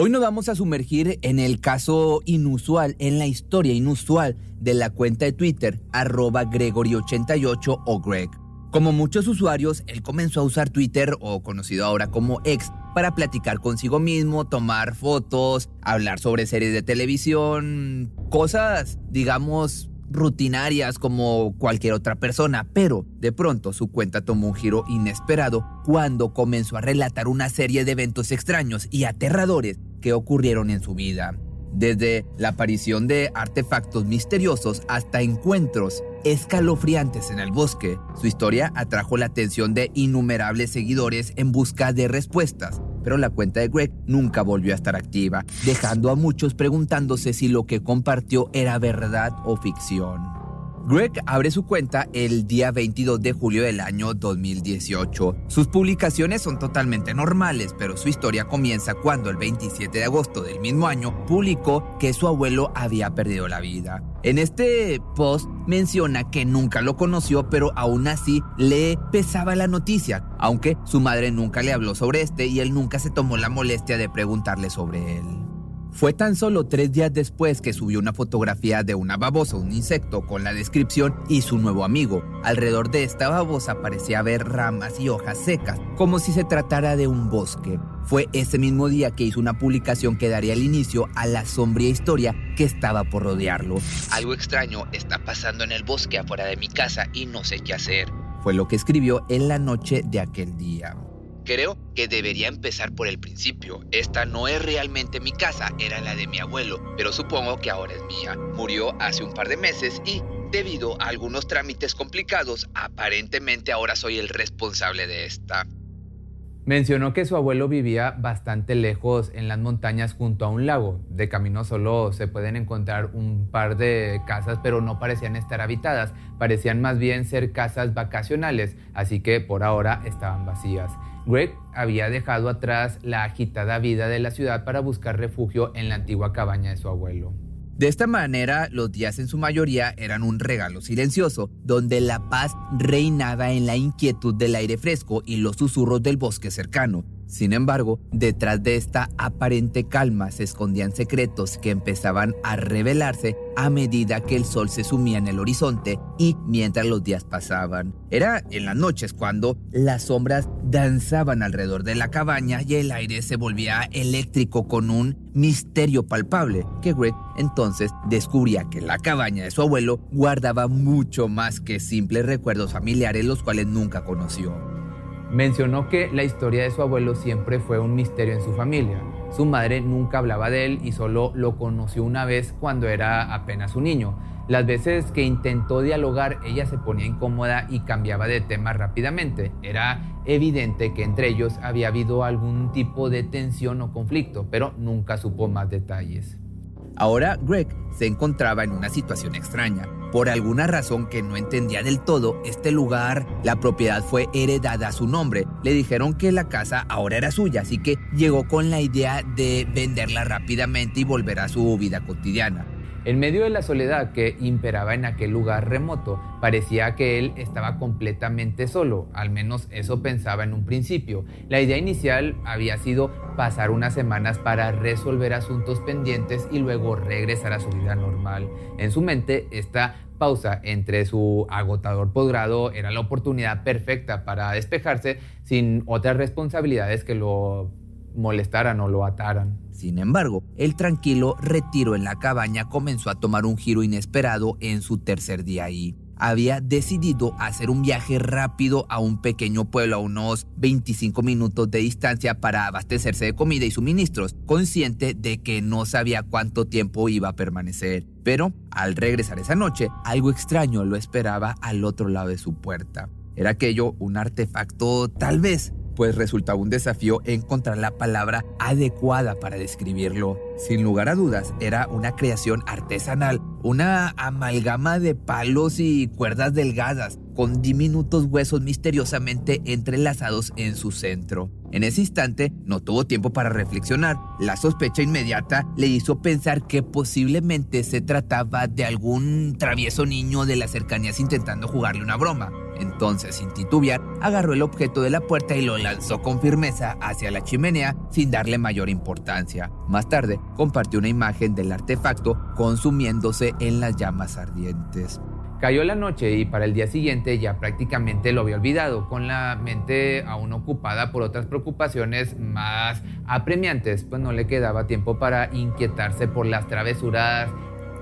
Hoy nos vamos a sumergir en el caso inusual, en la historia inusual de la cuenta de Twitter, arroba Gregory88 o Greg. Como muchos usuarios, él comenzó a usar Twitter, o conocido ahora como X, para platicar consigo mismo, tomar fotos, hablar sobre series de televisión, cosas, digamos, rutinarias como cualquier otra persona, pero de pronto su cuenta tomó un giro inesperado cuando comenzó a relatar una serie de eventos extraños y aterradores que ocurrieron en su vida. Desde la aparición de artefactos misteriosos hasta encuentros escalofriantes en el bosque, su historia atrajo la atención de innumerables seguidores en busca de respuestas, pero la cuenta de Greg nunca volvió a estar activa, dejando a muchos preguntándose si lo que compartió era verdad o ficción. Greg abre su cuenta el día 22 de julio del año 2018. Sus publicaciones son totalmente normales, pero su historia comienza cuando el 27 de agosto del mismo año publicó que su abuelo había perdido la vida. En este post menciona que nunca lo conoció, pero aún así le pesaba la noticia, aunque su madre nunca le habló sobre este y él nunca se tomó la molestia de preguntarle sobre él. Fue tan solo tres días después que subió una fotografía de una babosa, un insecto, con la descripción y su nuevo amigo. Alrededor de esta babosa parecía haber ramas y hojas secas, como si se tratara de un bosque. Fue ese mismo día que hizo una publicación que daría el inicio a la sombría historia que estaba por rodearlo. Algo extraño está pasando en el bosque afuera de mi casa y no sé qué hacer. Fue lo que escribió en la noche de aquel día. Creo que debería empezar por el principio. Esta no es realmente mi casa, era la de mi abuelo, pero supongo que ahora es mía. Murió hace un par de meses y, debido a algunos trámites complicados, aparentemente ahora soy el responsable de esta. Mencionó que su abuelo vivía bastante lejos en las montañas junto a un lago. De camino solo se pueden encontrar un par de casas, pero no parecían estar habitadas, parecían más bien ser casas vacacionales, así que por ahora estaban vacías. Greg había dejado atrás la agitada vida de la ciudad para buscar refugio en la antigua cabaña de su abuelo. De esta manera, los días en su mayoría eran un regalo silencioso, donde la paz reinaba en la inquietud del aire fresco y los susurros del bosque cercano. Sin embargo, detrás de esta aparente calma se escondían secretos que empezaban a revelarse a medida que el sol se sumía en el horizonte y mientras los días pasaban. Era en las noches cuando las sombras danzaban alrededor de la cabaña y el aire se volvía eléctrico con un misterio palpable que Greg entonces descubría que la cabaña de su abuelo guardaba mucho más que simples recuerdos familiares los cuales nunca conoció. Mencionó que la historia de su abuelo siempre fue un misterio en su familia. Su madre nunca hablaba de él y solo lo conoció una vez cuando era apenas un niño. Las veces que intentó dialogar, ella se ponía incómoda y cambiaba de tema rápidamente. Era evidente que entre ellos había habido algún tipo de tensión o conflicto, pero nunca supo más detalles. Ahora Greg se encontraba en una situación extraña. Por alguna razón que no entendía del todo, este lugar, la propiedad fue heredada a su nombre. Le dijeron que la casa ahora era suya, así que llegó con la idea de venderla rápidamente y volver a su vida cotidiana. En medio de la soledad que imperaba en aquel lugar remoto, parecía que él estaba completamente solo, al menos eso pensaba en un principio. La idea inicial había sido pasar unas semanas para resolver asuntos pendientes y luego regresar a su vida normal. En su mente, esta pausa entre su agotador posgrado era la oportunidad perfecta para despejarse sin otras responsabilidades que lo molestaran o lo ataran. Sin embargo, el tranquilo retiro en la cabaña comenzó a tomar un giro inesperado en su tercer día ahí. Había decidido hacer un viaje rápido a un pequeño pueblo a unos 25 minutos de distancia para abastecerse de comida y suministros, consciente de que no sabía cuánto tiempo iba a permanecer. Pero al regresar esa noche, algo extraño lo esperaba al otro lado de su puerta. Era aquello un artefacto tal vez pues resultaba un desafío encontrar la palabra adecuada para describirlo. Sin lugar a dudas, era una creación artesanal, una amalgama de palos y cuerdas delgadas, con diminutos huesos misteriosamente entrelazados en su centro. En ese instante no tuvo tiempo para reflexionar. La sospecha inmediata le hizo pensar que posiblemente se trataba de algún travieso niño de las cercanías intentando jugarle una broma. Entonces, sin titubear, agarró el objeto de la puerta y lo lanzó con firmeza hacia la chimenea sin darle mayor importancia. Más tarde, compartió una imagen del artefacto consumiéndose en las llamas ardientes. Cayó la noche y para el día siguiente ya prácticamente lo había olvidado, con la mente aún ocupada por otras preocupaciones más apremiantes, pues no le quedaba tiempo para inquietarse por las travesuras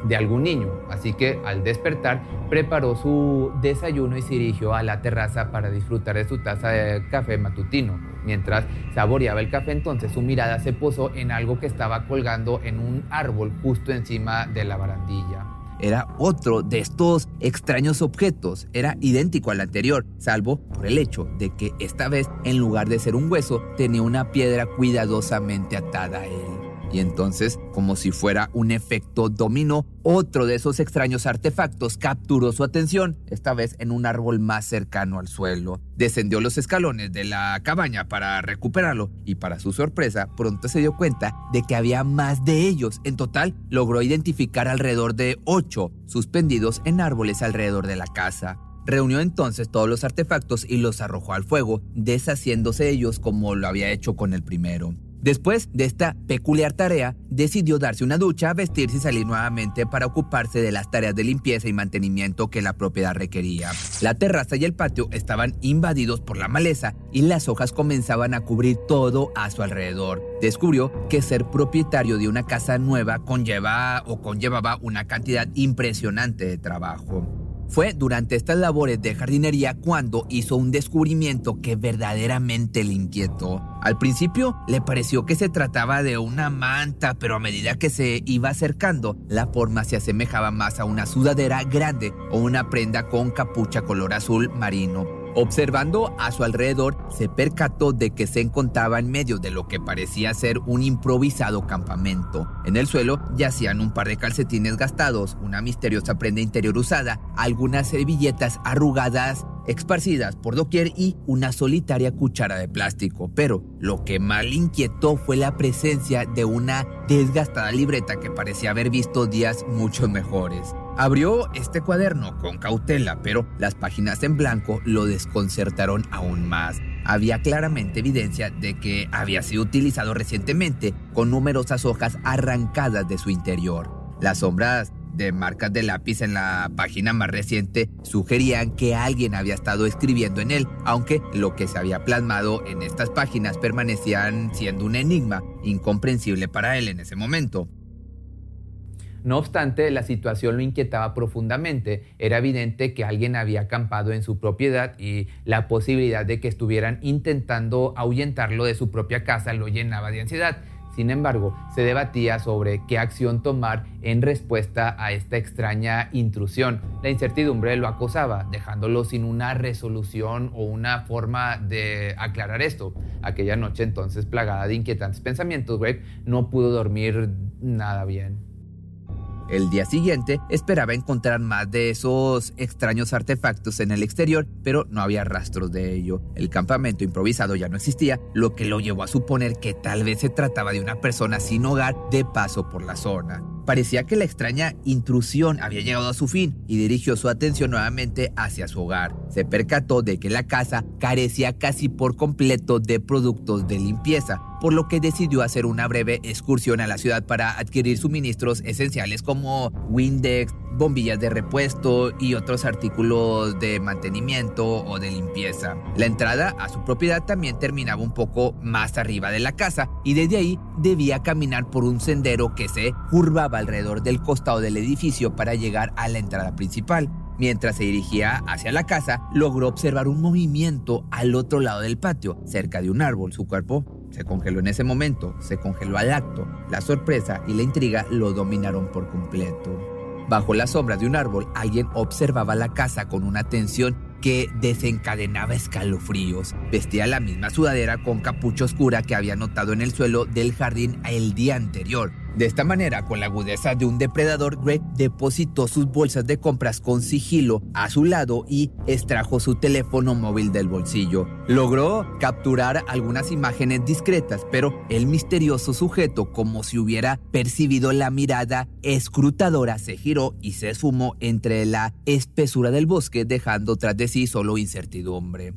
de algún niño. Así que al despertar preparó su desayuno y se dirigió a la terraza para disfrutar de su taza de café matutino. Mientras saboreaba el café entonces su mirada se posó en algo que estaba colgando en un árbol justo encima de la barandilla era otro de estos extraños objetos, era idéntico al anterior, salvo por el hecho de que esta vez, en lugar de ser un hueso, tenía una piedra cuidadosamente atada a él. Y entonces, como si fuera un efecto dominó, otro de esos extraños artefactos capturó su atención, esta vez en un árbol más cercano al suelo. Descendió los escalones de la cabaña para recuperarlo y para su sorpresa pronto se dio cuenta de que había más de ellos. En total, logró identificar alrededor de ocho suspendidos en árboles alrededor de la casa. Reunió entonces todos los artefactos y los arrojó al fuego, deshaciéndose ellos como lo había hecho con el primero. Después de esta peculiar tarea, decidió darse una ducha, vestirse y salir nuevamente para ocuparse de las tareas de limpieza y mantenimiento que la propiedad requería. La terraza y el patio estaban invadidos por la maleza y las hojas comenzaban a cubrir todo a su alrededor. Descubrió que ser propietario de una casa nueva conlleva o conllevaba una cantidad impresionante de trabajo. Fue durante estas labores de jardinería cuando hizo un descubrimiento que verdaderamente le inquietó. Al principio le pareció que se trataba de una manta, pero a medida que se iba acercando, la forma se asemejaba más a una sudadera grande o una prenda con capucha color azul marino. Observando a su alrededor, se percató de que se encontraba en medio de lo que parecía ser un improvisado campamento. En el suelo yacían un par de calcetines gastados, una misteriosa prenda interior usada, algunas servilletas arrugadas esparcidas por doquier y una solitaria cuchara de plástico. Pero lo que más le inquietó fue la presencia de una desgastada libreta que parecía haber visto días mucho mejores. Abrió este cuaderno con cautela, pero las páginas en blanco lo desconcertaron aún más. Había claramente evidencia de que había sido utilizado recientemente con numerosas hojas arrancadas de su interior. Las sombras de marcas de lápiz en la página más reciente sugerían que alguien había estado escribiendo en él, aunque lo que se había plasmado en estas páginas permanecían siendo un enigma incomprensible para él en ese momento. No obstante, la situación lo inquietaba profundamente. Era evidente que alguien había acampado en su propiedad y la posibilidad de que estuvieran intentando ahuyentarlo de su propia casa lo llenaba de ansiedad. Sin embargo, se debatía sobre qué acción tomar en respuesta a esta extraña intrusión. La incertidumbre lo acosaba, dejándolo sin una resolución o una forma de aclarar esto. Aquella noche entonces, plagada de inquietantes pensamientos, Greg no pudo dormir nada bien. El día siguiente esperaba encontrar más de esos extraños artefactos en el exterior, pero no había rastros de ello. El campamento improvisado ya no existía, lo que lo llevó a suponer que tal vez se trataba de una persona sin hogar de paso por la zona. Parecía que la extraña intrusión había llegado a su fin y dirigió su atención nuevamente hacia su hogar. Se percató de que la casa carecía casi por completo de productos de limpieza, por lo que decidió hacer una breve excursión a la ciudad para adquirir suministros esenciales como Windex, bombillas de repuesto y otros artículos de mantenimiento o de limpieza. La entrada a su propiedad también terminaba un poco más arriba de la casa y desde ahí debía caminar por un sendero que se curvaba alrededor del costado del edificio para llegar a la entrada principal. Mientras se dirigía hacia la casa, logró observar un movimiento al otro lado del patio, cerca de un árbol. Su cuerpo se congeló en ese momento, se congeló al acto. La sorpresa y la intriga lo dominaron por completo. Bajo la sombra de un árbol, alguien observaba la casa con una atención que desencadenaba escalofríos. Vestía la misma sudadera con capucha oscura que había notado en el suelo del jardín el día anterior. De esta manera, con la agudeza de un depredador, Greg depositó sus bolsas de compras con sigilo a su lado y extrajo su teléfono móvil del bolsillo. Logró capturar algunas imágenes discretas, pero el misterioso sujeto, como si hubiera percibido la mirada escrutadora, se giró y se esfumó entre la espesura del bosque, dejando tras de sí solo incertidumbre.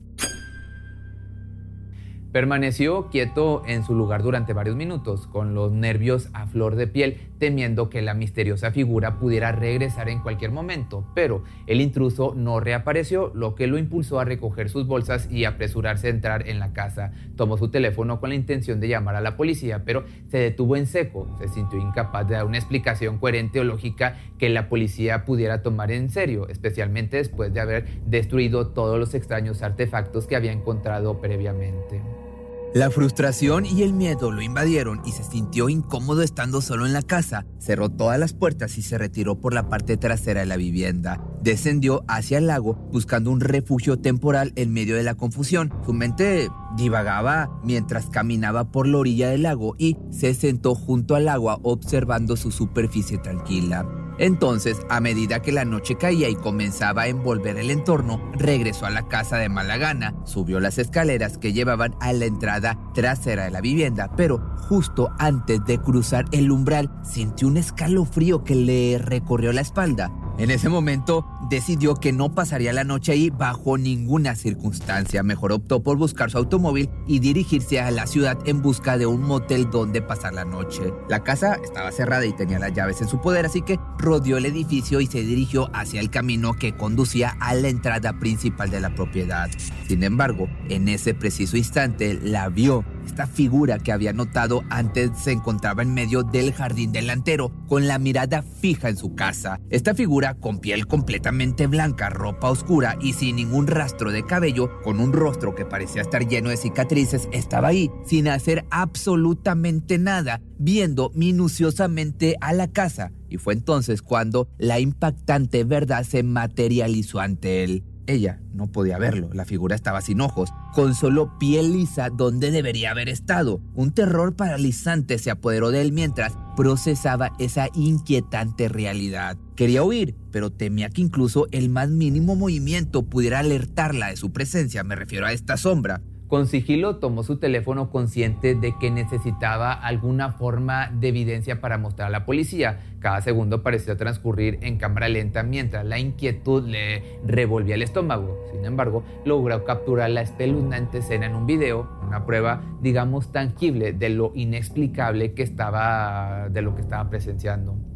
Permaneció quieto en su lugar durante varios minutos, con los nervios a flor de piel, temiendo que la misteriosa figura pudiera regresar en cualquier momento, pero el intruso no reapareció, lo que lo impulsó a recoger sus bolsas y apresurarse a entrar en la casa. Tomó su teléfono con la intención de llamar a la policía, pero se detuvo en seco, se sintió incapaz de dar una explicación coherente o lógica que la policía pudiera tomar en serio, especialmente después de haber destruido todos los extraños artefactos que había encontrado previamente. La frustración y el miedo lo invadieron y se sintió incómodo estando solo en la casa. Cerró todas las puertas y se retiró por la parte trasera de la vivienda. Descendió hacia el lago buscando un refugio temporal en medio de la confusión. Su mente divagaba mientras caminaba por la orilla del lago y se sentó junto al agua observando su superficie tranquila. Entonces, a medida que la noche caía y comenzaba a envolver el entorno, regresó a la casa de mala gana, subió las escaleras que llevaban a la entrada trasera de la vivienda, pero justo antes de cruzar el umbral sintió un escalofrío que le recorrió la espalda. En ese momento decidió que no pasaría la noche ahí bajo ninguna circunstancia. Mejor optó por buscar su automóvil y dirigirse a la ciudad en busca de un motel donde pasar la noche. La casa estaba cerrada y tenía las llaves en su poder, así que rodeó el edificio y se dirigió hacia el camino que conducía a la entrada principal de la propiedad. Sin embargo, en ese preciso instante la vio esta figura que había notado antes se encontraba en medio del jardín delantero, con la mirada fija en su casa. Esta figura, con piel completamente blanca, ropa oscura y sin ningún rastro de cabello, con un rostro que parecía estar lleno de cicatrices, estaba ahí, sin hacer absolutamente nada, viendo minuciosamente a la casa. Y fue entonces cuando la impactante verdad se materializó ante él. Ella no podía verlo, la figura estaba sin ojos, con solo piel lisa donde debería haber estado. Un terror paralizante se apoderó de él mientras procesaba esa inquietante realidad. Quería huir, pero temía que incluso el más mínimo movimiento pudiera alertarla de su presencia, me refiero a esta sombra. Con sigilo tomó su teléfono consciente de que necesitaba alguna forma de evidencia para mostrar a la policía. Cada segundo parecía transcurrir en cámara lenta mientras la inquietud le revolvía el estómago. Sin embargo, logró capturar la espeluznante escena en un video, una prueba, digamos, tangible de lo inexplicable que estaba, de lo que estaba presenciando.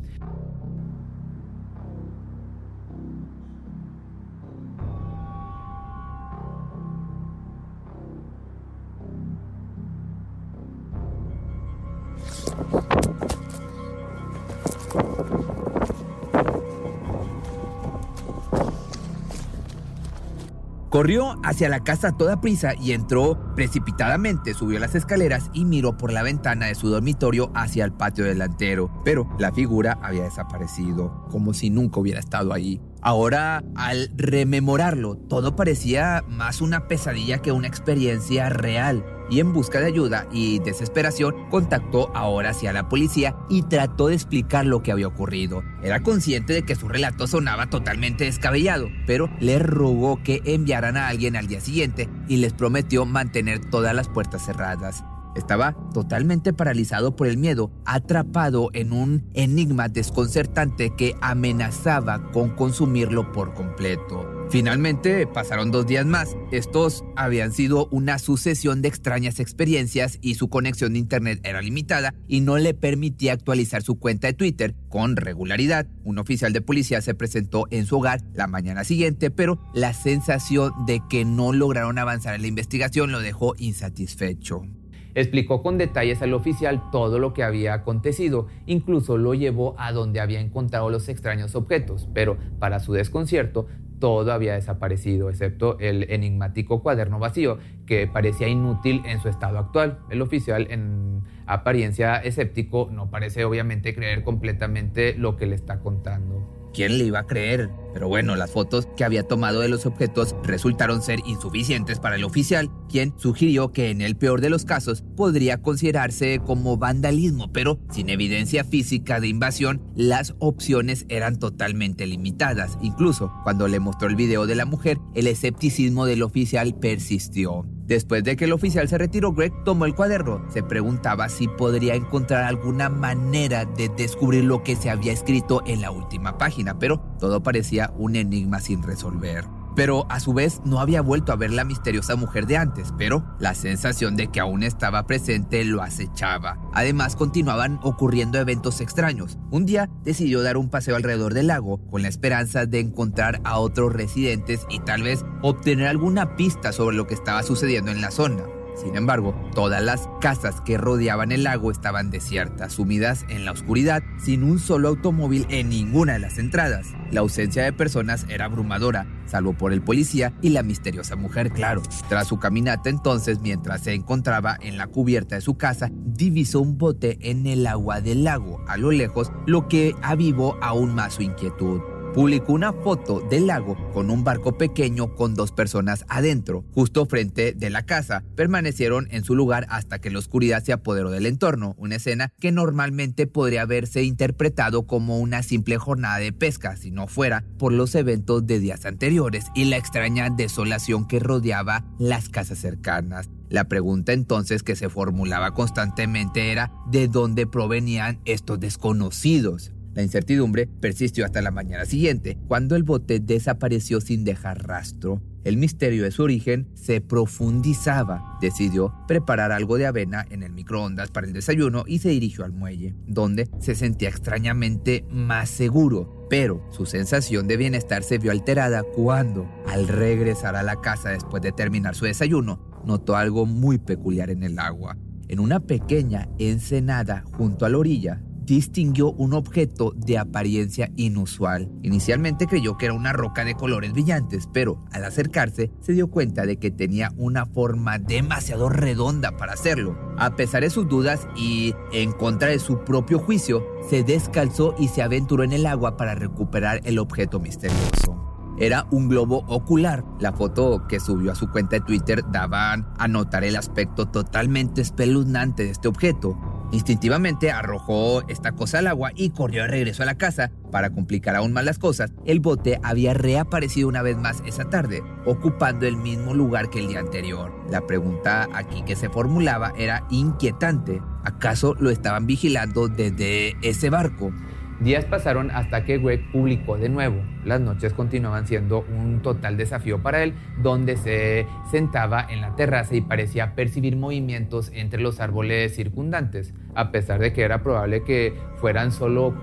Corrió hacia la casa a toda prisa y entró precipitadamente, subió las escaleras y miró por la ventana de su dormitorio hacia el patio delantero. Pero la figura había desaparecido, como si nunca hubiera estado allí. Ahora, al rememorarlo, todo parecía más una pesadilla que una experiencia real. Y en busca de ayuda y desesperación, contactó ahora hacia la policía y trató de explicar lo que había ocurrido. Era consciente de que su relato sonaba totalmente descabellado, pero le rogó que enviaran a alguien al día siguiente y les prometió mantener todas las puertas cerradas. Estaba totalmente paralizado por el miedo, atrapado en un enigma desconcertante que amenazaba con consumirlo por completo. Finalmente pasaron dos días más. Estos habían sido una sucesión de extrañas experiencias y su conexión de internet era limitada y no le permitía actualizar su cuenta de Twitter con regularidad. Un oficial de policía se presentó en su hogar la mañana siguiente, pero la sensación de que no lograron avanzar en la investigación lo dejó insatisfecho. Explicó con detalles al oficial todo lo que había acontecido, incluso lo llevó a donde había encontrado los extraños objetos, pero para su desconcierto, todo había desaparecido, excepto el enigmático cuaderno vacío, que parecía inútil en su estado actual. El oficial, en apariencia escéptico, no parece obviamente creer completamente lo que le está contando. ¿Quién le iba a creer? Pero bueno, las fotos que había tomado de los objetos resultaron ser insuficientes para el oficial, quien sugirió que en el peor de los casos podría considerarse como vandalismo, pero sin evidencia física de invasión, las opciones eran totalmente limitadas. Incluso cuando le mostró el video de la mujer, el escepticismo del oficial persistió. Después de que el oficial se retiró, Greg tomó el cuaderno. Se preguntaba si podría encontrar alguna manera de descubrir lo que se había escrito en la última página, pero todo parecía un enigma sin resolver pero a su vez no había vuelto a ver la misteriosa mujer de antes, pero la sensación de que aún estaba presente lo acechaba. Además, continuaban ocurriendo eventos extraños. Un día decidió dar un paseo alrededor del lago con la esperanza de encontrar a otros residentes y tal vez obtener alguna pista sobre lo que estaba sucediendo en la zona. Sin embargo, todas las casas que rodeaban el lago estaban desiertas, sumidas en la oscuridad, sin un solo automóvil en ninguna de las entradas. La ausencia de personas era abrumadora, salvo por el policía y la misteriosa mujer, claro. Tras su caminata entonces, mientras se encontraba en la cubierta de su casa, divisó un bote en el agua del lago a lo lejos, lo que avivó aún más su inquietud publicó una foto del lago con un barco pequeño con dos personas adentro, justo frente de la casa. Permanecieron en su lugar hasta que la oscuridad se apoderó del entorno, una escena que normalmente podría haberse interpretado como una simple jornada de pesca si no fuera por los eventos de días anteriores y la extraña desolación que rodeaba las casas cercanas. La pregunta entonces que se formulaba constantemente era ¿de dónde provenían estos desconocidos? La incertidumbre persistió hasta la mañana siguiente, cuando el bote desapareció sin dejar rastro. El misterio de su origen se profundizaba. Decidió preparar algo de avena en el microondas para el desayuno y se dirigió al muelle, donde se sentía extrañamente más seguro. Pero su sensación de bienestar se vio alterada cuando, al regresar a la casa después de terminar su desayuno, notó algo muy peculiar en el agua. En una pequeña ensenada junto a la orilla distinguió un objeto de apariencia inusual. Inicialmente creyó que era una roca de colores brillantes, pero al acercarse se dio cuenta de que tenía una forma demasiado redonda para hacerlo. A pesar de sus dudas y en contra de su propio juicio, se descalzó y se aventuró en el agua para recuperar el objeto misterioso era un globo ocular. La foto que subió a su cuenta de Twitter daba a notar el aspecto totalmente espeluznante de este objeto. Instintivamente arrojó esta cosa al agua y corrió de regreso a la casa. Para complicar aún más las cosas, el bote había reaparecido una vez más esa tarde, ocupando el mismo lugar que el día anterior. La pregunta aquí que se formulaba era inquietante. ¿Acaso lo estaban vigilando desde ese barco? Días pasaron hasta que Greg publicó de nuevo. Las noches continuaban siendo un total desafío para él, donde se sentaba en la terraza y parecía percibir movimientos entre los árboles circundantes, a pesar de que era probable que fueran solo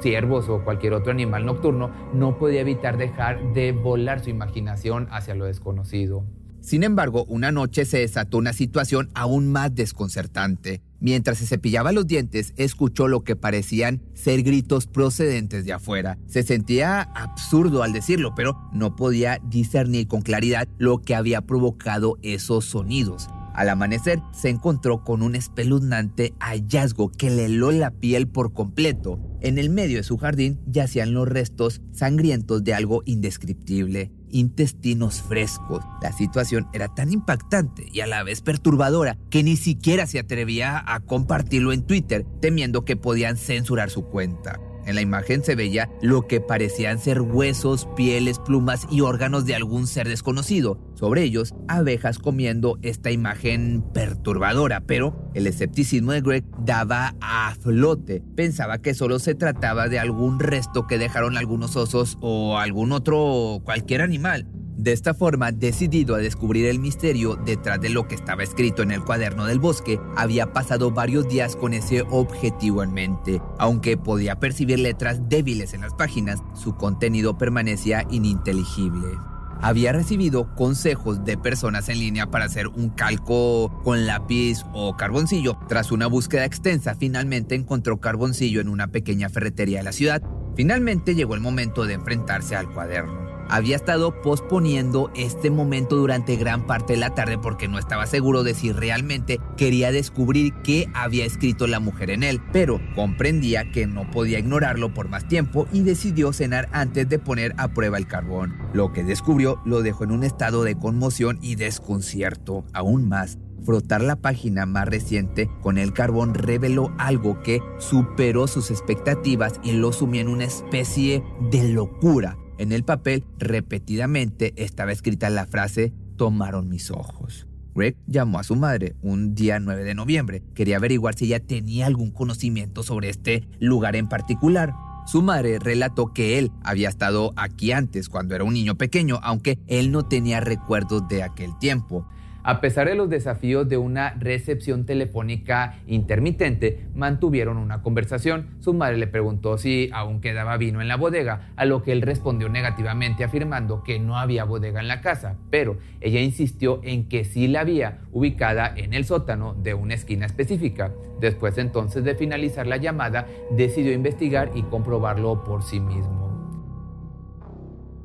ciervos o cualquier otro animal nocturno, no podía evitar dejar de volar su imaginación hacia lo desconocido. Sin embargo, una noche se desató una situación aún más desconcertante. Mientras se cepillaba los dientes, escuchó lo que parecían ser gritos procedentes de afuera. Se sentía absurdo al decirlo, pero no podía discernir con claridad lo que había provocado esos sonidos. Al amanecer se encontró con un espeluznante hallazgo que le heló la piel por completo. En el medio de su jardín yacían los restos sangrientos de algo indescriptible, intestinos frescos. La situación era tan impactante y a la vez perturbadora que ni siquiera se atrevía a compartirlo en Twitter, temiendo que podían censurar su cuenta. En la imagen se veía lo que parecían ser huesos, pieles, plumas y órganos de algún ser desconocido. Sobre ellos, abejas comiendo esta imagen perturbadora, pero el escepticismo de Greg daba a flote. Pensaba que solo se trataba de algún resto que dejaron algunos osos o algún otro cualquier animal. De esta forma, decidido a descubrir el misterio detrás de lo que estaba escrito en el cuaderno del bosque, había pasado varios días con ese objetivo en mente. Aunque podía percibir letras débiles en las páginas, su contenido permanecía ininteligible. Había recibido consejos de personas en línea para hacer un calco con lápiz o carboncillo. Tras una búsqueda extensa, finalmente encontró carboncillo en una pequeña ferretería de la ciudad. Finalmente llegó el momento de enfrentarse al cuaderno había estado posponiendo este momento durante gran parte de la tarde porque no estaba seguro de si realmente quería descubrir qué había escrito la mujer en él, pero comprendía que no podía ignorarlo por más tiempo y decidió cenar antes de poner a prueba el carbón. Lo que descubrió lo dejó en un estado de conmoción y desconcierto, aún más Frotar la página más reciente con el carbón reveló algo que superó sus expectativas y lo sumió en una especie de locura. En el papel, repetidamente estaba escrita la frase tomaron mis ojos. Greg llamó a su madre un día 9 de noviembre. Quería averiguar si ella tenía algún conocimiento sobre este lugar en particular. Su madre relató que él había estado aquí antes cuando era un niño pequeño, aunque él no tenía recuerdos de aquel tiempo. A pesar de los desafíos de una recepción telefónica intermitente, mantuvieron una conversación. Su madre le preguntó si aún quedaba vino en la bodega, a lo que él respondió negativamente afirmando que no había bodega en la casa, pero ella insistió en que sí la había, ubicada en el sótano de una esquina específica. Después entonces de finalizar la llamada, decidió investigar y comprobarlo por sí mismo.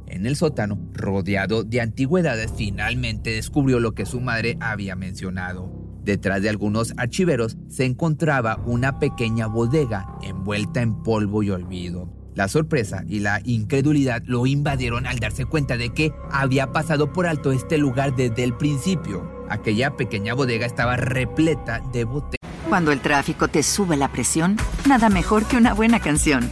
En el sótano, rodeado de antigüedades, finalmente descubrió lo que su madre había mencionado. Detrás de algunos archiveros se encontraba una pequeña bodega envuelta en polvo y olvido. La sorpresa y la incredulidad lo invadieron al darse cuenta de que había pasado por alto este lugar desde el principio. Aquella pequeña bodega estaba repleta de botellas. Cuando el tráfico te sube la presión, nada mejor que una buena canción.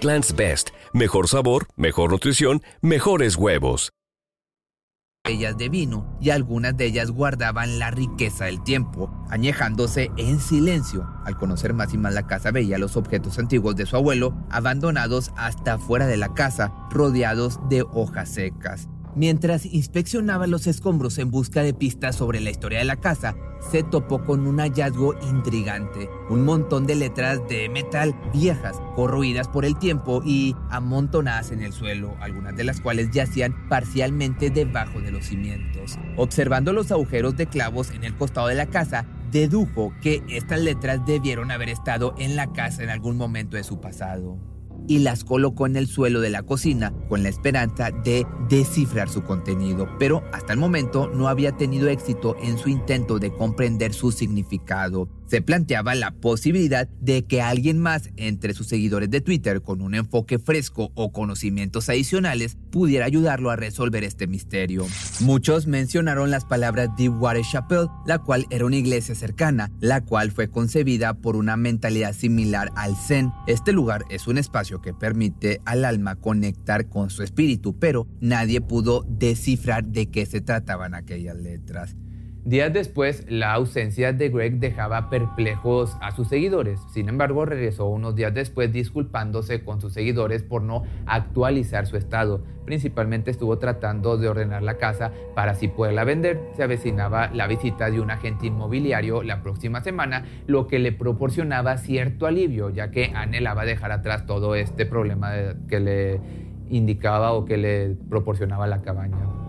Egglands Best. Mejor sabor, mejor nutrición, mejores huevos. Ellas de vino y algunas de ellas guardaban la riqueza del tiempo, añejándose en silencio. Al conocer más y más la casa veía los objetos antiguos de su abuelo abandonados hasta fuera de la casa, rodeados de hojas secas. Mientras inspeccionaba los escombros en busca de pistas sobre la historia de la casa, se topó con un hallazgo intrigante, un montón de letras de metal viejas, corroídas por el tiempo y amontonadas en el suelo, algunas de las cuales yacían parcialmente debajo de los cimientos. Observando los agujeros de clavos en el costado de la casa, dedujo que estas letras debieron haber estado en la casa en algún momento de su pasado y las colocó en el suelo de la cocina con la esperanza de descifrar su contenido, pero hasta el momento no había tenido éxito en su intento de comprender su significado. Se planteaba la posibilidad de que alguien más entre sus seguidores de Twitter con un enfoque fresco o conocimientos adicionales pudiera ayudarlo a resolver este misterio. Muchos mencionaron las palabras Deepwater Chapel, la cual era una iglesia cercana, la cual fue concebida por una mentalidad similar al Zen. Este lugar es un espacio que permite al alma conectar con su espíritu, pero nadie pudo descifrar de qué se trataban aquellas letras. Días después, la ausencia de Greg dejaba perplejos a sus seguidores. Sin embargo, regresó unos días después disculpándose con sus seguidores por no actualizar su estado. Principalmente estuvo tratando de ordenar la casa para así poderla vender. Se avecinaba la visita de un agente inmobiliario la próxima semana, lo que le proporcionaba cierto alivio, ya que anhelaba dejar atrás todo este problema que le indicaba o que le proporcionaba la cabaña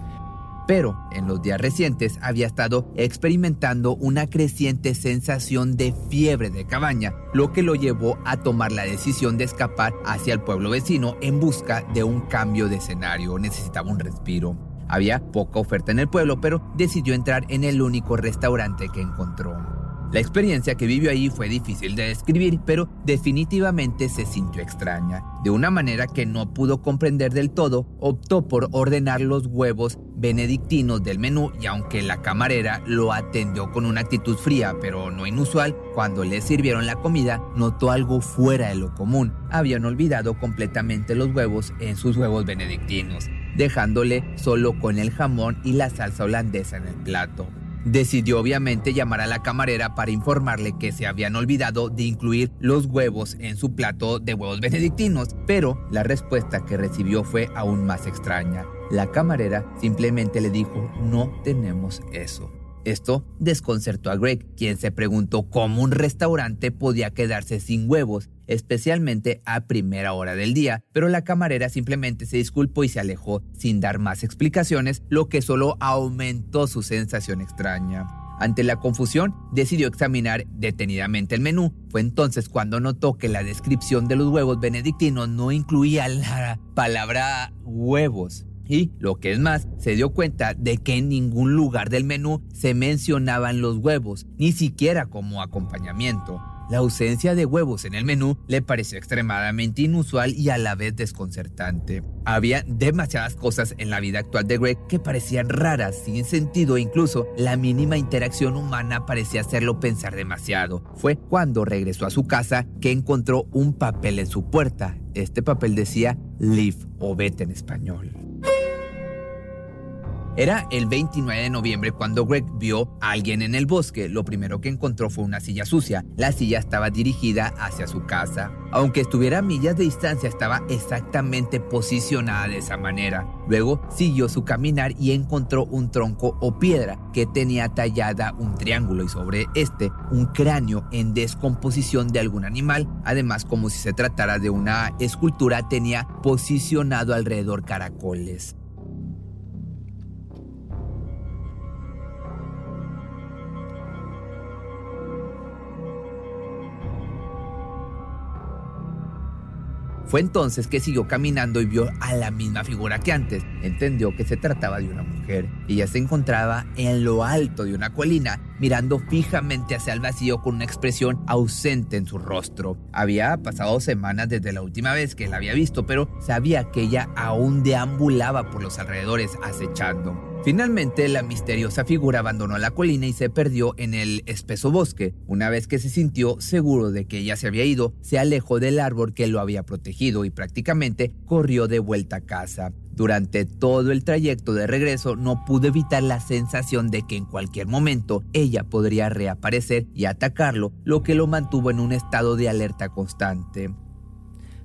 pero en los días recientes había estado experimentando una creciente sensación de fiebre de cabaña, lo que lo llevó a tomar la decisión de escapar hacia el pueblo vecino en busca de un cambio de escenario. Necesitaba un respiro. Había poca oferta en el pueblo, pero decidió entrar en el único restaurante que encontró. La experiencia que vivió ahí fue difícil de describir, pero definitivamente se sintió extraña. De una manera que no pudo comprender del todo, optó por ordenar los huevos benedictinos del menú y aunque la camarera lo atendió con una actitud fría pero no inusual, cuando le sirvieron la comida notó algo fuera de lo común. Habían olvidado completamente los huevos en sus huevos benedictinos, dejándole solo con el jamón y la salsa holandesa en el plato. Decidió obviamente llamar a la camarera para informarle que se habían olvidado de incluir los huevos en su plato de huevos benedictinos, pero la respuesta que recibió fue aún más extraña. La camarera simplemente le dijo, no tenemos eso. Esto desconcertó a Greg, quien se preguntó cómo un restaurante podía quedarse sin huevos, especialmente a primera hora del día, pero la camarera simplemente se disculpó y se alejó sin dar más explicaciones, lo que solo aumentó su sensación extraña. Ante la confusión, decidió examinar detenidamente el menú. Fue entonces cuando notó que la descripción de los huevos benedictinos no incluía la palabra huevos. Y, lo que es más, se dio cuenta de que en ningún lugar del menú se mencionaban los huevos, ni siquiera como acompañamiento. La ausencia de huevos en el menú le pareció extremadamente inusual y a la vez desconcertante. Había demasiadas cosas en la vida actual de Greg que parecían raras, sin sentido e incluso la mínima interacción humana parecía hacerlo pensar demasiado. Fue cuando regresó a su casa que encontró un papel en su puerta. Este papel decía Leave o vete en español. Era el 29 de noviembre cuando Greg vio a alguien en el bosque. Lo primero que encontró fue una silla sucia. La silla estaba dirigida hacia su casa. Aunque estuviera a millas de distancia, estaba exactamente posicionada de esa manera. Luego siguió su caminar y encontró un tronco o piedra que tenía tallada un triángulo y sobre este un cráneo en descomposición de algún animal. Además, como si se tratara de una escultura, tenía posicionado alrededor caracoles. Fue entonces que siguió caminando y vio a la misma figura que antes. Entendió que se trataba de una mujer. Ella se encontraba en lo alto de una colina, mirando fijamente hacia el vacío con una expresión ausente en su rostro. Había pasado semanas desde la última vez que la había visto, pero sabía que ella aún deambulaba por los alrededores acechando. Finalmente, la misteriosa figura abandonó la colina y se perdió en el espeso bosque. Una vez que se sintió seguro de que ella se había ido, se alejó del árbol que lo había protegido y prácticamente corrió de vuelta a casa. Durante todo el trayecto de regreso no pudo evitar la sensación de que en cualquier momento ella podría reaparecer y atacarlo, lo que lo mantuvo en un estado de alerta constante.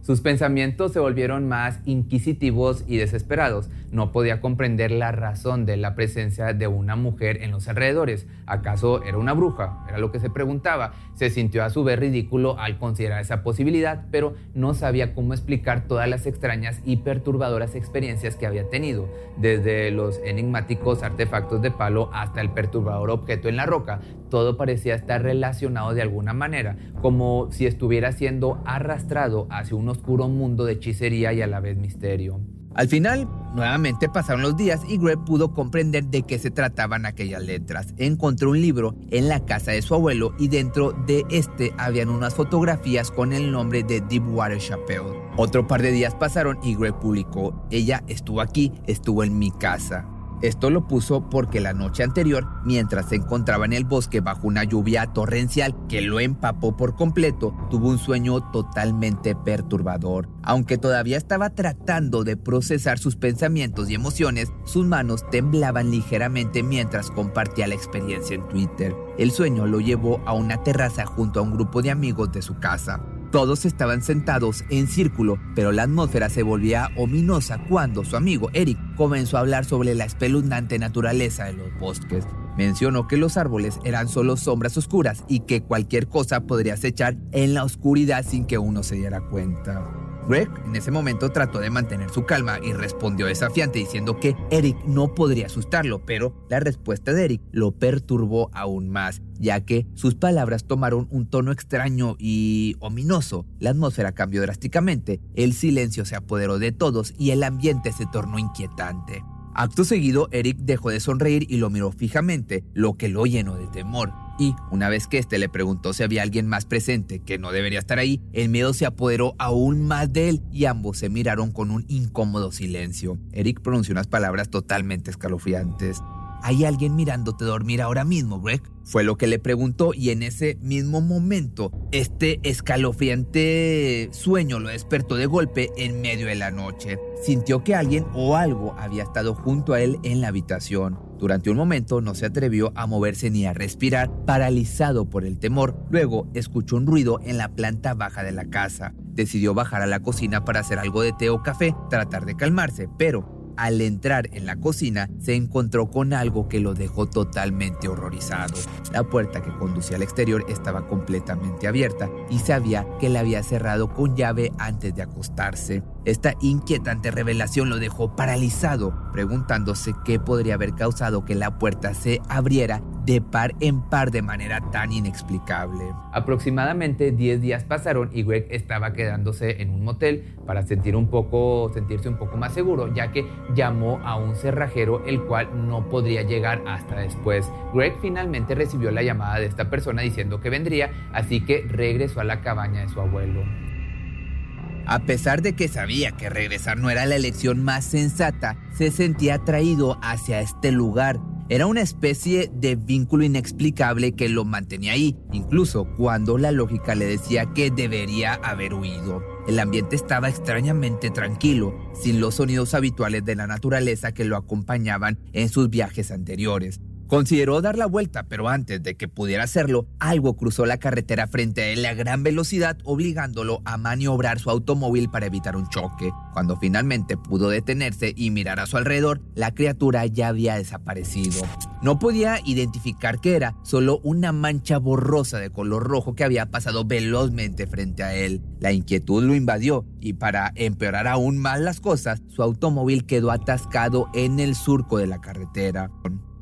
Sus pensamientos se volvieron más inquisitivos y desesperados. No podía comprender la razón de la presencia de una mujer en los alrededores. ¿Acaso era una bruja? Era lo que se preguntaba. Se sintió a su vez ridículo al considerar esa posibilidad, pero no sabía cómo explicar todas las extrañas y perturbadoras experiencias que había tenido, desde los enigmáticos artefactos de palo hasta el perturbador objeto en la roca. Todo parecía estar relacionado de alguna manera, como si estuviera siendo arrastrado hacia unos oscuro mundo de hechicería y a la vez misterio. Al final, nuevamente pasaron los días y Greg pudo comprender de qué se trataban aquellas letras. Encontró un libro en la casa de su abuelo y dentro de este habían unas fotografías con el nombre de Deepwater Chapel. Otro par de días pasaron y Greg publicó, ella estuvo aquí, estuvo en mi casa. Esto lo puso porque la noche anterior, mientras se encontraba en el bosque bajo una lluvia torrencial que lo empapó por completo, tuvo un sueño totalmente perturbador. Aunque todavía estaba tratando de procesar sus pensamientos y emociones, sus manos temblaban ligeramente mientras compartía la experiencia en Twitter. El sueño lo llevó a una terraza junto a un grupo de amigos de su casa. Todos estaban sentados en círculo, pero la atmósfera se volvía ominosa cuando su amigo Eric comenzó a hablar sobre la espeluznante naturaleza de los bosques. Mencionó que los árboles eran solo sombras oscuras y que cualquier cosa podría acechar en la oscuridad sin que uno se diera cuenta. Greg en ese momento trató de mantener su calma y respondió desafiante diciendo que Eric no podría asustarlo, pero la respuesta de Eric lo perturbó aún más, ya que sus palabras tomaron un tono extraño y ominoso. La atmósfera cambió drásticamente, el silencio se apoderó de todos y el ambiente se tornó inquietante. Acto seguido, Eric dejó de sonreír y lo miró fijamente, lo que lo llenó de temor y una vez que éste le preguntó si había alguien más presente que no debería estar ahí, el miedo se apoderó aún más de él y ambos se miraron con un incómodo silencio. Eric pronunció unas palabras totalmente escalofriantes. ¿Hay alguien mirándote dormir ahora mismo, Greg? Fue lo que le preguntó y en ese mismo momento este escalofriante sueño lo despertó de golpe en medio de la noche. Sintió que alguien o algo había estado junto a él en la habitación. Durante un momento no se atrevió a moverse ni a respirar, paralizado por el temor. Luego escuchó un ruido en la planta baja de la casa. Decidió bajar a la cocina para hacer algo de té o café, tratar de calmarse, pero al entrar en la cocina se encontró con algo que lo dejó totalmente horrorizado. La puerta que conducía al exterior estaba completamente abierta y sabía que la había cerrado con llave antes de acostarse. Esta inquietante revelación lo dejó paralizado, preguntándose qué podría haber causado que la puerta se abriera de par en par de manera tan inexplicable. Aproximadamente 10 días pasaron y Greg estaba quedándose en un motel para sentir un poco, sentirse un poco más seguro, ya que llamó a un cerrajero el cual no podría llegar hasta después. Greg finalmente recibió la llamada de esta persona diciendo que vendría, así que regresó a la cabaña de su abuelo. A pesar de que sabía que regresar no era la elección más sensata, se sentía atraído hacia este lugar era una especie de vínculo inexplicable que lo mantenía ahí, incluso cuando la lógica le decía que debería haber huido. El ambiente estaba extrañamente tranquilo, sin los sonidos habituales de la naturaleza que lo acompañaban en sus viajes anteriores. Consideró dar la vuelta, pero antes de que pudiera hacerlo, algo cruzó la carretera frente a él a gran velocidad, obligándolo a maniobrar su automóvil para evitar un choque. Cuando finalmente pudo detenerse y mirar a su alrededor, la criatura ya había desaparecido. No podía identificar qué era, solo una mancha borrosa de color rojo que había pasado velozmente frente a él. La inquietud lo invadió y para empeorar aún más las cosas, su automóvil quedó atascado en el surco de la carretera.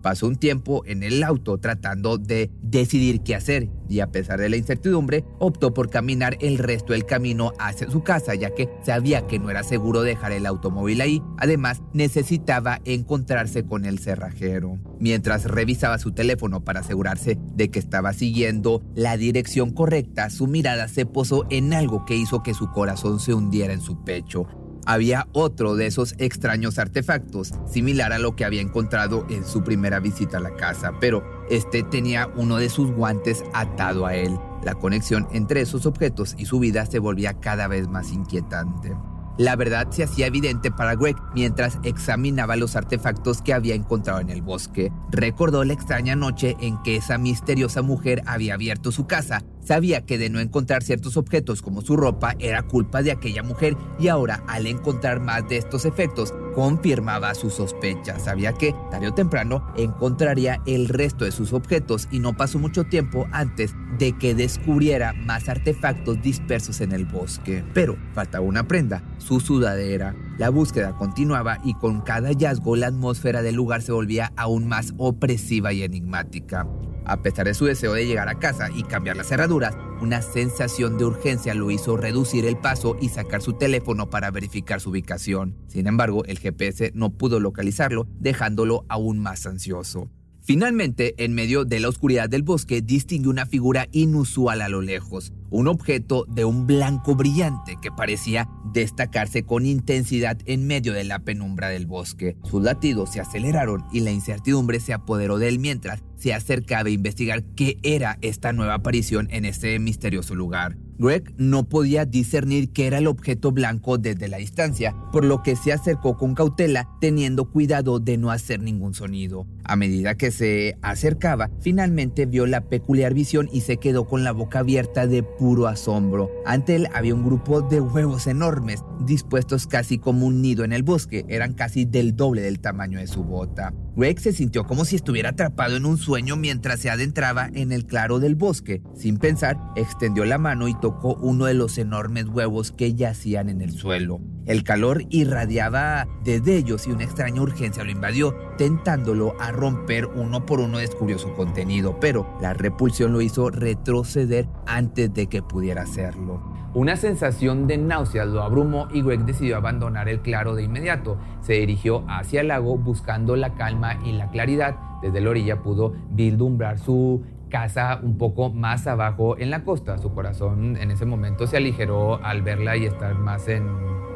Pasó un tiempo en el auto tratando de decidir qué hacer y a pesar de la incertidumbre optó por caminar el resto del camino hacia su casa ya que sabía que no era seguro dejar el automóvil ahí. Además necesitaba encontrarse con el cerrajero. Mientras revisaba su teléfono para asegurarse de que estaba siguiendo la dirección correcta, su mirada se posó en algo que hizo que su corazón se hundiera en su pecho había otro de esos extraños artefactos, similar a lo que había encontrado en su primera visita a la casa, pero este tenía uno de sus guantes atado a él. La conexión entre esos objetos y su vida se volvía cada vez más inquietante. La verdad se hacía evidente para Greg mientras examinaba los artefactos que había encontrado en el bosque. Recordó la extraña noche en que esa misteriosa mujer había abierto su casa Sabía que de no encontrar ciertos objetos como su ropa era culpa de aquella mujer y ahora al encontrar más de estos efectos confirmaba sus sospechas. Sabía que tarde o temprano encontraría el resto de sus objetos y no pasó mucho tiempo antes de que descubriera más artefactos dispersos en el bosque. Pero faltaba una prenda, su sudadera. La búsqueda continuaba y con cada hallazgo la atmósfera del lugar se volvía aún más opresiva y enigmática. A pesar de su deseo de llegar a casa y cambiar las cerraduras, una sensación de urgencia lo hizo reducir el paso y sacar su teléfono para verificar su ubicación. Sin embargo, el GPS no pudo localizarlo, dejándolo aún más ansioso. Finalmente, en medio de la oscuridad del bosque, distinguió una figura inusual a lo lejos, un objeto de un blanco brillante que parecía destacarse con intensidad en medio de la penumbra del bosque. Sus latidos se aceleraron y la incertidumbre se apoderó de él mientras se acercaba a investigar qué era esta nueva aparición en este misterioso lugar. Greg no podía discernir qué era el objeto blanco desde la distancia, por lo que se acercó con cautela, teniendo cuidado de no hacer ningún sonido. A medida que se acercaba, finalmente vio la peculiar visión y se quedó con la boca abierta de puro asombro. Ante él había un grupo de huevos enormes, dispuestos casi como un nido en el bosque, eran casi del doble del tamaño de su bota. Greg se sintió como si estuviera atrapado en un sueño mientras se adentraba en el claro del bosque. Sin pensar, extendió la mano y tocó uno de los enormes huevos que yacían en el suelo. El calor irradiaba desde ellos y una extraña urgencia lo invadió, tentándolo a romper uno por uno descubrió su contenido, pero la repulsión lo hizo retroceder antes de que pudiera hacerlo. Una sensación de náuseas lo abrumó y Greg decidió abandonar el claro de inmediato. Se dirigió hacia el lago buscando la calma y la claridad. Desde la orilla pudo vislumbrar su casa un poco más abajo en la costa. Su corazón en ese momento se aligeró al verla y estar más,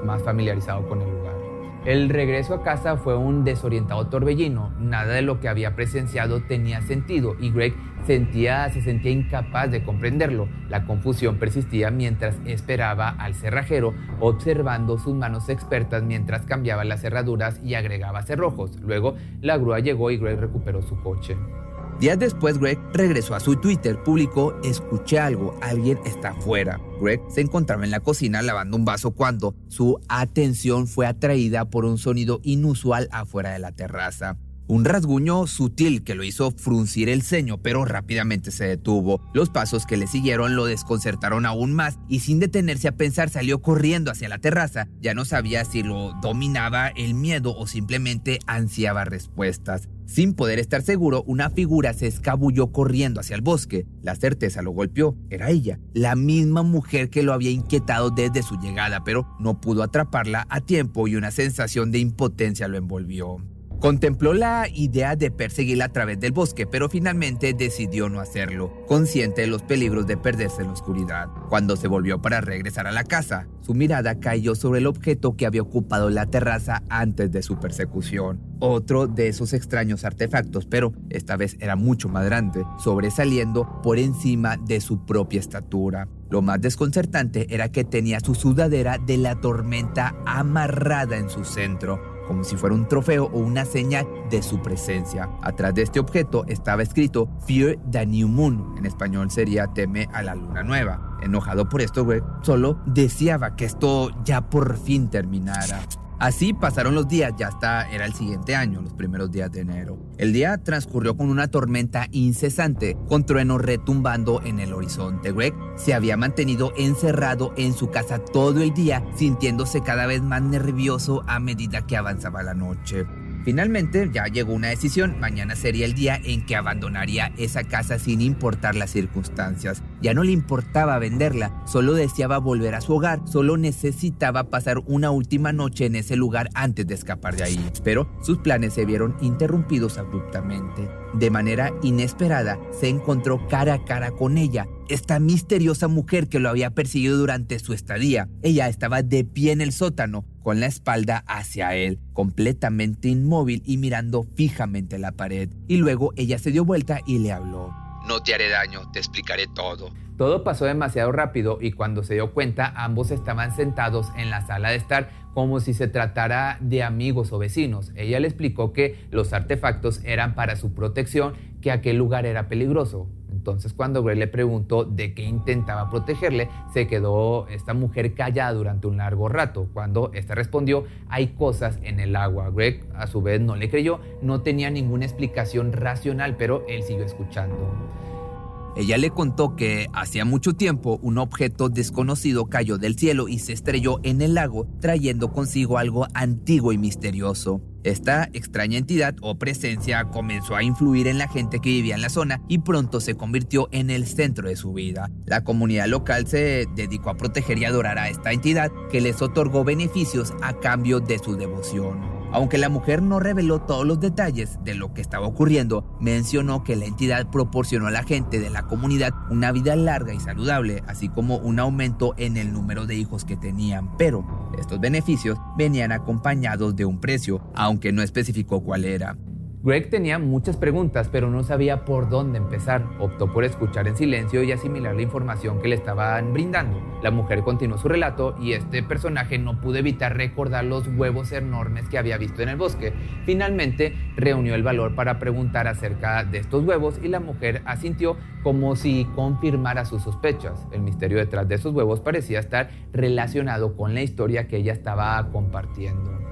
más familiarizado con el lugar. El regreso a casa fue un desorientado torbellino. Nada de lo que había presenciado tenía sentido y Greg sentía, se sentía incapaz de comprenderlo. La confusión persistía mientras esperaba al cerrajero, observando sus manos expertas mientras cambiaba las cerraduras y agregaba cerrojos. Luego, la grúa llegó y Greg recuperó su coche. Días después, Greg regresó a su Twitter, publicó, escuché algo, alguien está afuera. Greg se encontraba en la cocina lavando un vaso cuando su atención fue atraída por un sonido inusual afuera de la terraza. Un rasguño sutil que lo hizo fruncir el ceño, pero rápidamente se detuvo. Los pasos que le siguieron lo desconcertaron aún más y sin detenerse a pensar salió corriendo hacia la terraza. Ya no sabía si lo dominaba el miedo o simplemente ansiaba respuestas. Sin poder estar seguro, una figura se escabulló corriendo hacia el bosque. La certeza lo golpeó. Era ella, la misma mujer que lo había inquietado desde su llegada, pero no pudo atraparla a tiempo y una sensación de impotencia lo envolvió. Contempló la idea de perseguirla a través del bosque, pero finalmente decidió no hacerlo, consciente de los peligros de perderse en la oscuridad. Cuando se volvió para regresar a la casa, su mirada cayó sobre el objeto que había ocupado la terraza antes de su persecución. Otro de esos extraños artefactos, pero esta vez era mucho más grande, sobresaliendo por encima de su propia estatura. Lo más desconcertante era que tenía su sudadera de la tormenta amarrada en su centro, como si fuera un trofeo o una señal de su presencia. Atrás de este objeto estaba escrito Fear the New Moon, en español sería teme a la luna nueva. Enojado por esto, solo deseaba que esto ya por fin terminara. Así pasaron los días, ya hasta era el siguiente año, los primeros días de enero. El día transcurrió con una tormenta incesante, con truenos retumbando en el horizonte. Greg se había mantenido encerrado en su casa todo el día, sintiéndose cada vez más nervioso a medida que avanzaba la noche. Finalmente ya llegó una decisión, mañana sería el día en que abandonaría esa casa sin importar las circunstancias. Ya no le importaba venderla, solo deseaba volver a su hogar, solo necesitaba pasar una última noche en ese lugar antes de escapar de ahí. Pero sus planes se vieron interrumpidos abruptamente. De manera inesperada, se encontró cara a cara con ella, esta misteriosa mujer que lo había perseguido durante su estadía. Ella estaba de pie en el sótano, con la espalda hacia él, completamente inmóvil y mirando fijamente la pared. Y luego ella se dio vuelta y le habló. No te haré daño, te explicaré todo. Todo pasó demasiado rápido y cuando se dio cuenta ambos estaban sentados en la sala de estar como si se tratara de amigos o vecinos. Ella le explicó que los artefactos eran para su protección, que aquel lugar era peligroso. Entonces cuando Greg le preguntó de qué intentaba protegerle, se quedó esta mujer callada durante un largo rato. Cuando esta respondió, hay cosas en el agua. Greg a su vez no le creyó, no tenía ninguna explicación racional, pero él siguió escuchando. Ella le contó que hacía mucho tiempo un objeto desconocido cayó del cielo y se estrelló en el lago, trayendo consigo algo antiguo y misterioso. Esta extraña entidad o presencia comenzó a influir en la gente que vivía en la zona y pronto se convirtió en el centro de su vida. La comunidad local se dedicó a proteger y adorar a esta entidad que les otorgó beneficios a cambio de su devoción. Aunque la mujer no reveló todos los detalles de lo que estaba ocurriendo, mencionó que la entidad proporcionó a la gente de la comunidad una vida larga y saludable, así como un aumento en el número de hijos que tenían, pero estos beneficios venían acompañados de un precio, aunque no especificó cuál era. Greg tenía muchas preguntas, pero no sabía por dónde empezar. Optó por escuchar en silencio y asimilar la información que le estaban brindando. La mujer continuó su relato y este personaje no pudo evitar recordar los huevos enormes que había visto en el bosque. Finalmente reunió el valor para preguntar acerca de estos huevos y la mujer asintió como si confirmara sus sospechas. El misterio detrás de esos huevos parecía estar relacionado con la historia que ella estaba compartiendo.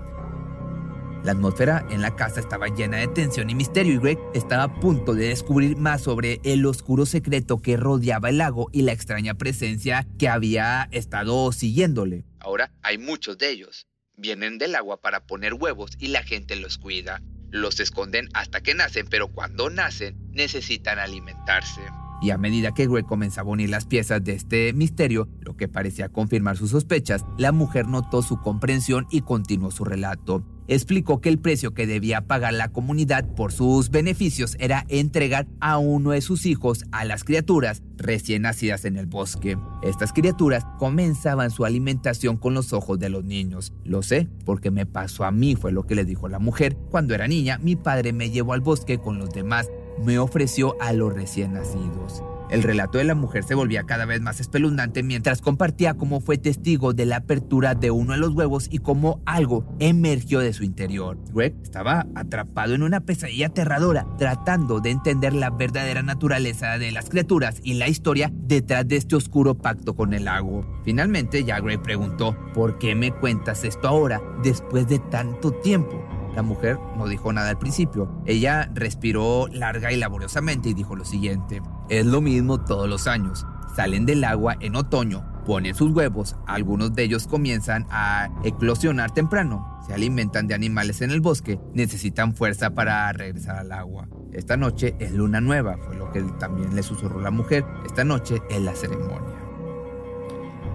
La atmósfera en la casa estaba llena de tensión y misterio y Greg estaba a punto de descubrir más sobre el oscuro secreto que rodeaba el lago y la extraña presencia que había estado siguiéndole. Ahora hay muchos de ellos. Vienen del agua para poner huevos y la gente los cuida. Los esconden hasta que nacen, pero cuando nacen necesitan alimentarse. Y a medida que Greg comenzaba a unir las piezas de este misterio, lo que parecía confirmar sus sospechas, la mujer notó su comprensión y continuó su relato explicó que el precio que debía pagar la comunidad por sus beneficios era entregar a uno de sus hijos a las criaturas recién nacidas en el bosque. Estas criaturas comenzaban su alimentación con los ojos de los niños. Lo sé porque me pasó a mí, fue lo que le dijo la mujer. Cuando era niña, mi padre me llevó al bosque con los demás me ofreció a los recién nacidos. El relato de la mujer se volvía cada vez más espeluznante mientras compartía cómo fue testigo de la apertura de uno de los huevos y cómo algo emergió de su interior. Greg estaba atrapado en una pesadilla aterradora, tratando de entender la verdadera naturaleza de las criaturas y la historia detrás de este oscuro pacto con el lago. Finalmente, ya Greg preguntó, ¿por qué me cuentas esto ahora, después de tanto tiempo? La mujer no dijo nada al principio. Ella respiró larga y laboriosamente y dijo lo siguiente. Es lo mismo todos los años. Salen del agua en otoño, ponen sus huevos, algunos de ellos comienzan a eclosionar temprano, se alimentan de animales en el bosque, necesitan fuerza para regresar al agua. Esta noche es luna nueva, fue lo que también le susurró la mujer. Esta noche es la ceremonia.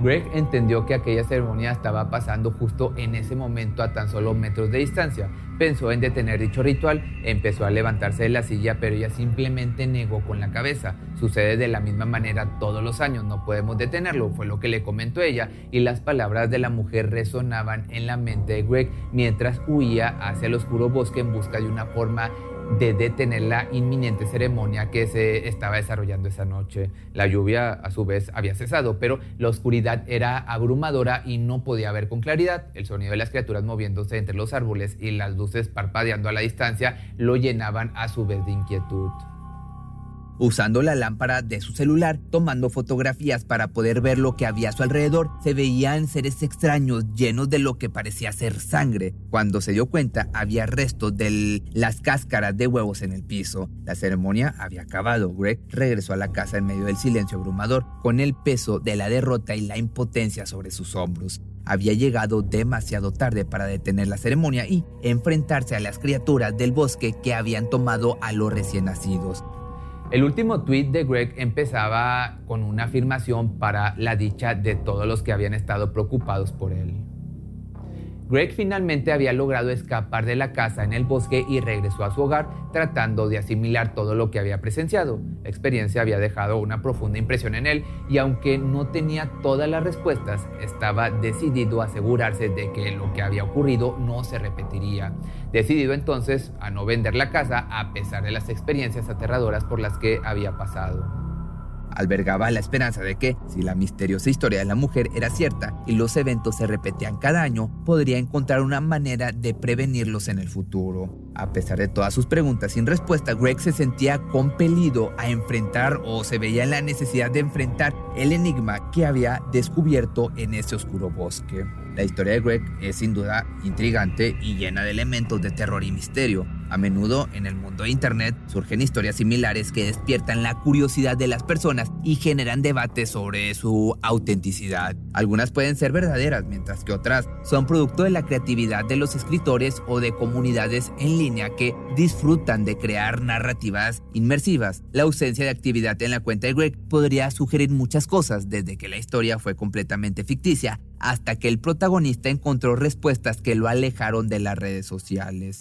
Greg entendió que aquella ceremonia estaba pasando justo en ese momento a tan solo metros de distancia. Pensó en detener dicho ritual, empezó a levantarse de la silla, pero ella simplemente negó con la cabeza. Sucede de la misma manera todos los años, no podemos detenerlo, fue lo que le comentó ella, y las palabras de la mujer resonaban en la mente de Greg mientras huía hacia el oscuro bosque en busca de una forma de detener la inminente ceremonia que se estaba desarrollando esa noche. La lluvia a su vez había cesado, pero la oscuridad era abrumadora y no podía ver con claridad. El sonido de las criaturas moviéndose entre los árboles y las luces parpadeando a la distancia lo llenaban a su vez de inquietud usando la lámpara de su celular, tomando fotografías para poder ver lo que había a su alrededor. Se veían seres extraños llenos de lo que parecía ser sangre. Cuando se dio cuenta, había restos de las cáscaras de huevos en el piso. La ceremonia había acabado. Greg regresó a la casa en medio del silencio abrumador, con el peso de la derrota y la impotencia sobre sus hombros había llegado demasiado tarde para detener la ceremonia y enfrentarse a las criaturas del bosque que habían tomado a los recién nacidos. El último tweet de Greg empezaba con una afirmación para la dicha de todos los que habían estado preocupados por él. Greg finalmente había logrado escapar de la casa en el bosque y regresó a su hogar tratando de asimilar todo lo que había presenciado. La experiencia había dejado una profunda impresión en él y aunque no tenía todas las respuestas, estaba decidido a asegurarse de que lo que había ocurrido no se repetiría. Decidido entonces a no vender la casa a pesar de las experiencias aterradoras por las que había pasado albergaba la esperanza de que, si la misteriosa historia de la mujer era cierta y los eventos se repetían cada año, podría encontrar una manera de prevenirlos en el futuro. A pesar de todas sus preguntas sin respuesta, Greg se sentía compelido a enfrentar o se veía en la necesidad de enfrentar el enigma que había descubierto en ese oscuro bosque. La historia de Greg es sin duda intrigante y llena de elementos de terror y misterio, A menudo en el mundo de Internet surgen historias similares que despiertan la curiosidad de las personas y generan debates sobre su autenticidad. Algunas pueden ser verdaderas, mientras que otras son producto de la creatividad de los escritores o de comunidades en línea que disfrutan de crear narrativas inmersivas. La ausencia de actividad en la cuenta de Greg podría sugerir muchas cosas, desde que la historia fue completamente ficticia hasta que el protagonista encontró respuestas que lo alejaron de las redes sociales.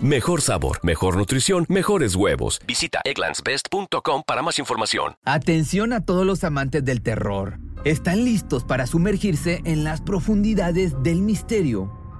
Best. Mejor sabor, mejor nutrición, mejores huevos. Visita egglandsbest.com para más información. Atención a todos los amantes del terror. ¿Están listos para sumergirse en las profundidades del misterio?